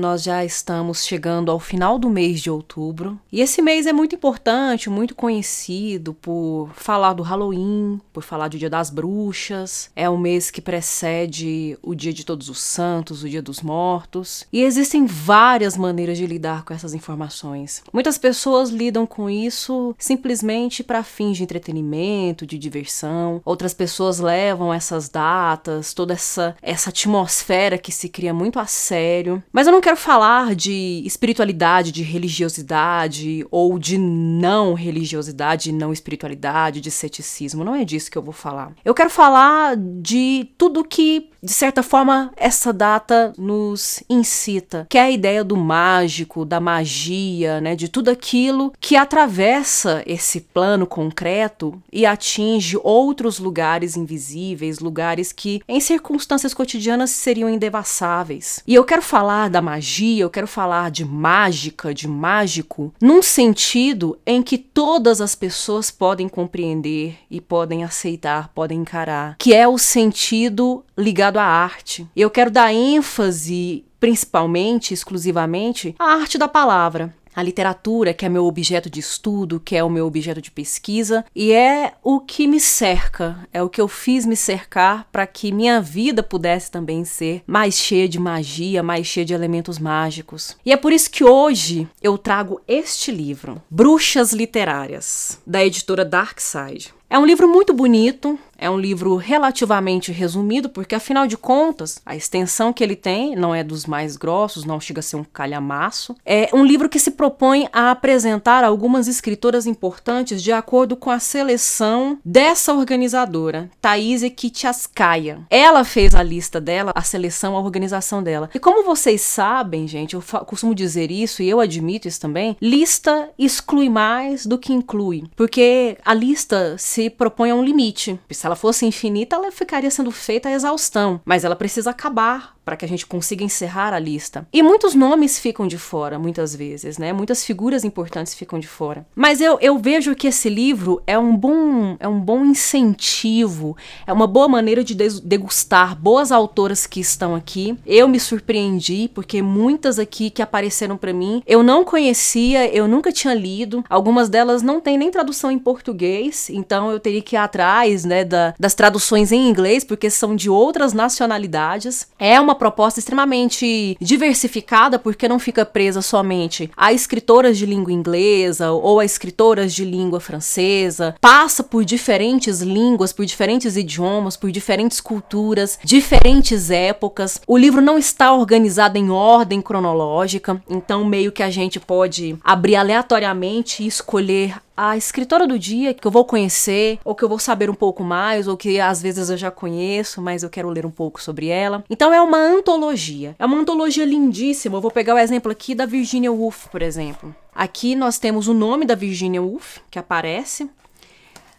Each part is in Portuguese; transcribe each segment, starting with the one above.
nós já estamos chegando ao final do mês de outubro. E esse mês é muito importante, muito conhecido por falar do Halloween, por falar do Dia das Bruxas. É o mês que precede o Dia de Todos os Santos, o Dia dos Mortos. E existem várias maneiras de lidar com essas informações. Muitas pessoas lidam com isso simplesmente para fins de entretenimento, de diversão. Outras pessoas levam essas datas, toda essa, essa atmosfera que se cria muito a sério. Mas eu não quero falar de espiritualidade, de religiosidade ou de não religiosidade, não espiritualidade, de ceticismo. Não é disso que eu vou falar. Eu quero falar de tudo que de certa forma, essa data nos incita, que é a ideia do mágico, da magia, né, de tudo aquilo que atravessa esse plano concreto e atinge outros lugares invisíveis, lugares que em circunstâncias cotidianas seriam indevassáveis. E eu quero falar da magia, eu quero falar de mágica, de mágico, num sentido em que todas as pessoas podem compreender e podem aceitar, podem encarar, que é o sentido ligado à arte. Eu quero dar ênfase principalmente, exclusivamente, à arte da palavra a literatura, que é meu objeto de estudo, que é o meu objeto de pesquisa, e é o que me cerca, é o que eu fiz me cercar para que minha vida pudesse também ser mais cheia de magia, mais cheia de elementos mágicos. E é por isso que hoje eu trago este livro, Bruxas Literárias, da editora Darkside. É um livro muito bonito, é um livro relativamente resumido, porque afinal de contas, a extensão que ele tem não é dos mais grossos, não chega a ser um calhamaço. É um livro que se propõe a apresentar algumas escritoras importantes de acordo com a seleção dessa organizadora, Thaís Kitiaskaya. Ela fez a lista dela, a seleção, a organização dela. E como vocês sabem, gente, eu costumo dizer isso e eu admito isso também, lista exclui mais do que inclui, porque a lista se propõe a um limite. Se ela fosse infinita, ela ficaria sendo feita a exaustão, mas ela precisa acabar para que a gente consiga encerrar a lista. E muitos nomes ficam de fora, muitas vezes, né? Muitas figuras importantes ficam de fora. Mas eu, eu vejo que esse livro é um bom é um bom incentivo, é uma boa maneira de degustar boas autoras que estão aqui. Eu me surpreendi porque muitas aqui que apareceram para mim eu não conhecia, eu nunca tinha lido. Algumas delas não têm nem tradução em português, então eu teria que ir atrás, né, da, das traduções em inglês porque são de outras nacionalidades. É uma uma proposta extremamente diversificada, porque não fica presa somente a escritoras de língua inglesa ou a escritoras de língua francesa, passa por diferentes línguas, por diferentes idiomas, por diferentes culturas, diferentes épocas. O livro não está organizado em ordem cronológica, então meio que a gente pode abrir aleatoriamente e escolher a escritora do dia que eu vou conhecer, ou que eu vou saber um pouco mais, ou que às vezes eu já conheço, mas eu quero ler um pouco sobre ela. Então é uma antologia. É uma antologia lindíssima. Eu vou pegar o exemplo aqui da Virginia Woolf, por exemplo. Aqui nós temos o nome da Virginia Woolf, que aparece.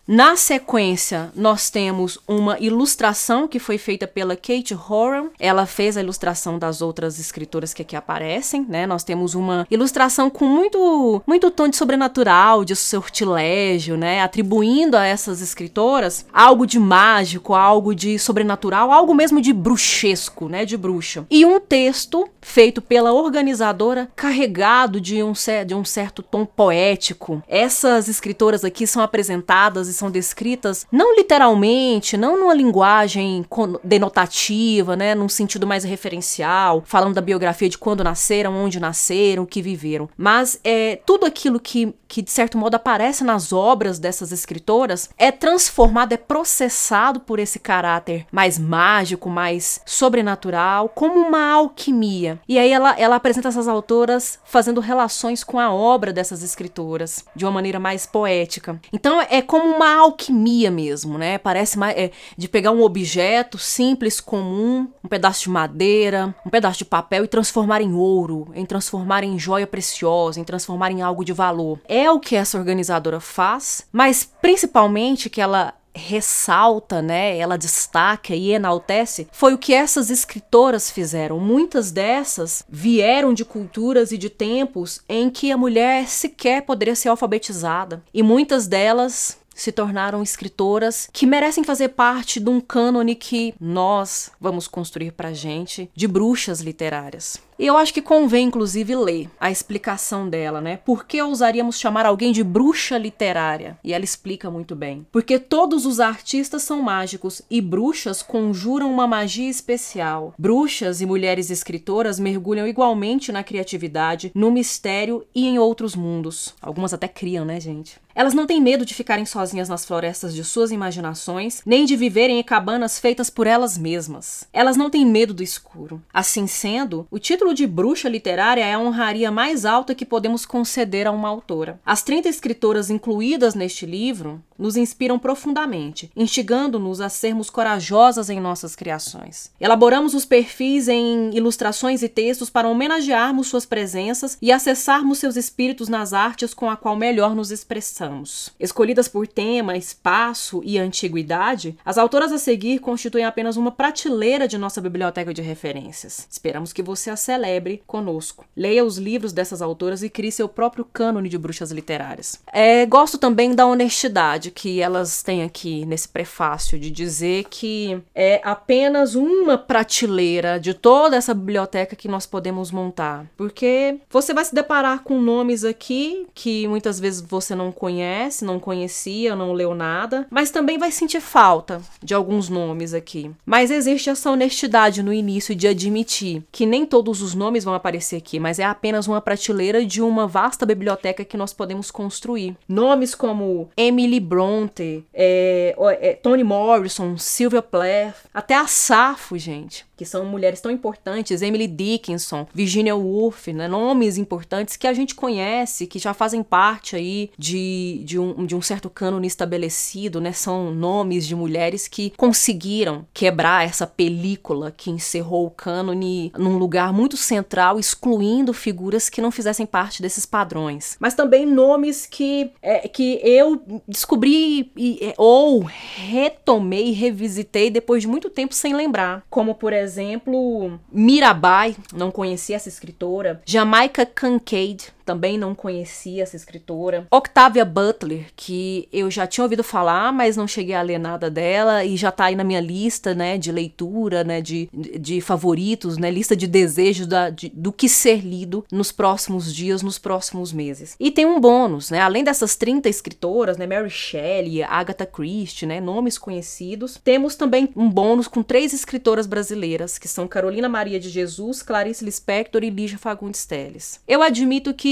Na sequência, nós temos uma ilustração que foi feita pela Kate Horan. Ela fez a ilustração das outras escritoras que aqui aparecem, né? Nós temos uma ilustração com muito, muito tom de sobrenatural, de sortilégio, né? Atribuindo a essas escritoras algo de mágico, algo de sobrenatural, algo mesmo de bruxesco, né? De bruxa. E um texto feito pela organizadora carregado de um, de um certo tom poético. Essas escritoras aqui são apresentadas e são descritas não literalmente, não numa linguagem denotativa, né, num sentido mais referencial, falando da biografia de quando nasceram, onde nasceram, o que viveram, mas é tudo aquilo que, que de certo modo aparece nas obras dessas escritoras é transformado, é processado por esse caráter mais mágico, mais sobrenatural, como uma alquimia. E aí ela, ela apresenta essas autoras fazendo relações com a obra dessas escritoras de uma maneira mais poética. Então é como uma alquimia mesmo, né? Parece mais é, de pegar um objeto simples, comum, um pedaço de madeira, um pedaço de papel e transformar em ouro, em transformar em joia preciosa, em transformar em algo de valor. É o que essa organizadora faz, mas principalmente que ela ressalta, né, ela destaca e enaltece, foi o que essas escritoras fizeram. Muitas dessas vieram de culturas e de tempos em que a mulher sequer poderia ser alfabetizada, e muitas delas se tornaram escritoras que merecem fazer parte de um cânone que nós vamos construir pra gente de bruxas literárias. E eu acho que convém, inclusive, ler a explicação dela, né? Por que ousaríamos chamar alguém de bruxa literária? E ela explica muito bem. Porque todos os artistas são mágicos e bruxas conjuram uma magia especial. Bruxas e mulheres escritoras mergulham igualmente na criatividade, no mistério e em outros mundos. Algumas até criam, né, gente? Elas não têm medo de ficarem sozinhas nas florestas de suas imaginações, nem de viverem em cabanas feitas por elas mesmas. Elas não têm medo do escuro. Assim sendo, o título de bruxa literária é a honraria mais alta que podemos conceder a uma autora. As 30 escritoras incluídas neste livro nos inspiram profundamente, instigando-nos a sermos corajosas em nossas criações. Elaboramos os perfis em ilustrações e textos para homenagearmos suas presenças e acessarmos seus espíritos nas artes com a qual melhor nos expressamos. Escolhidas por tema, espaço e antiguidade, as autoras a seguir constituem apenas uma prateleira de nossa biblioteca de referências. Esperamos que você a celebre conosco. Leia os livros dessas autoras e crie seu próprio cânone de bruxas literárias. É, gosto também da honestidade que elas têm aqui nesse prefácio de dizer que é apenas uma prateleira de toda essa biblioteca que nós podemos montar. Porque você vai se deparar com nomes aqui que muitas vezes você não conhece, não conhecia, não leu nada, mas também vai sentir falta de alguns nomes aqui. Mas existe essa honestidade no início de admitir que nem todos os nomes vão aparecer aqui, mas é apenas uma prateleira de uma vasta biblioteca que nós podemos construir. Nomes como Emily Bronte, é, é, Toni Morrison, Sylvia Plath, até a Safo, gente que são mulheres tão importantes, Emily Dickinson, Virginia Woolf, né, nomes importantes que a gente conhece, que já fazem parte aí de, de, um, de um certo cânone estabelecido, né, são nomes de mulheres que conseguiram quebrar essa película que encerrou o cânone num lugar muito central, excluindo figuras que não fizessem parte desses padrões. Mas também nomes que, é, que eu descobri e, ou retomei revisitei depois de muito tempo sem lembrar, como por exemplo exemplo, Mirabai, não conhecia essa escritora. Jamaica Kincaid, também não conhecia essa escritora. Octavia Butler, que eu já tinha ouvido falar, mas não cheguei a ler nada dela e já tá aí na minha lista, né, de leitura, né, de, de favoritos, né, lista de desejos da, de, do que ser lido nos próximos dias, nos próximos meses. E tem um bônus, né, além dessas 30 escritoras, né, Mary Shelley, Agatha Christie, né, nomes conhecidos, temos também um bônus com três escritoras brasileiras, que são Carolina Maria de Jesus, Clarice Lispector e Lígia Fagundes Telles. Eu admito que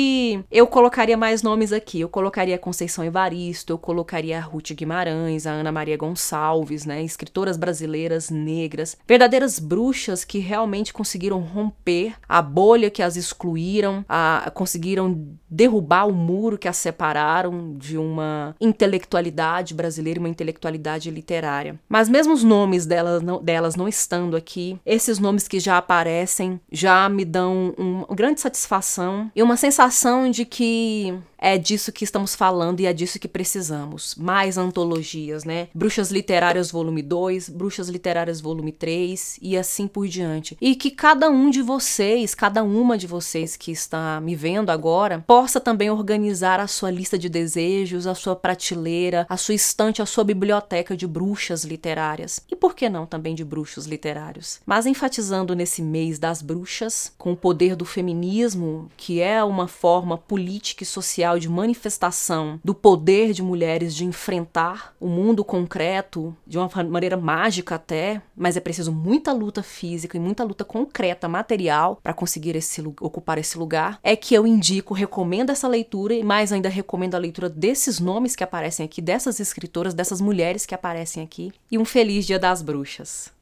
eu colocaria mais nomes aqui. Eu colocaria Conceição Evaristo, eu colocaria a Ruth Guimarães, a Ana Maria Gonçalves, né? Escritoras brasileiras negras, verdadeiras bruxas que realmente conseguiram romper a bolha que as excluíram, a, conseguiram derrubar o muro que as separaram de uma intelectualidade brasileira, uma intelectualidade literária. Mas mesmo os nomes delas não, delas não estando aqui, esses nomes que já aparecem já me dão uma grande satisfação e uma sensação sensação de que é disso que estamos falando e é disso que precisamos. Mais antologias, né? Bruxas Literárias Volume 2, Bruxas Literárias Volume 3 e assim por diante. E que cada um de vocês, cada uma de vocês que está me vendo agora, possa também organizar a sua lista de desejos, a sua prateleira, a sua estante, a sua biblioteca de bruxas literárias. E por que não também de bruxos literários? Mas enfatizando nesse mês das bruxas, com o poder do feminismo, que é uma forma política e de manifestação do poder de mulheres de enfrentar o mundo concreto de uma maneira mágica até, mas é preciso muita luta física e muita luta concreta, material, para conseguir esse, ocupar esse lugar, é que eu indico, recomendo essa leitura e mais ainda recomendo a leitura desses nomes que aparecem aqui, dessas escritoras, dessas mulheres que aparecem aqui. E um feliz Dia das Bruxas.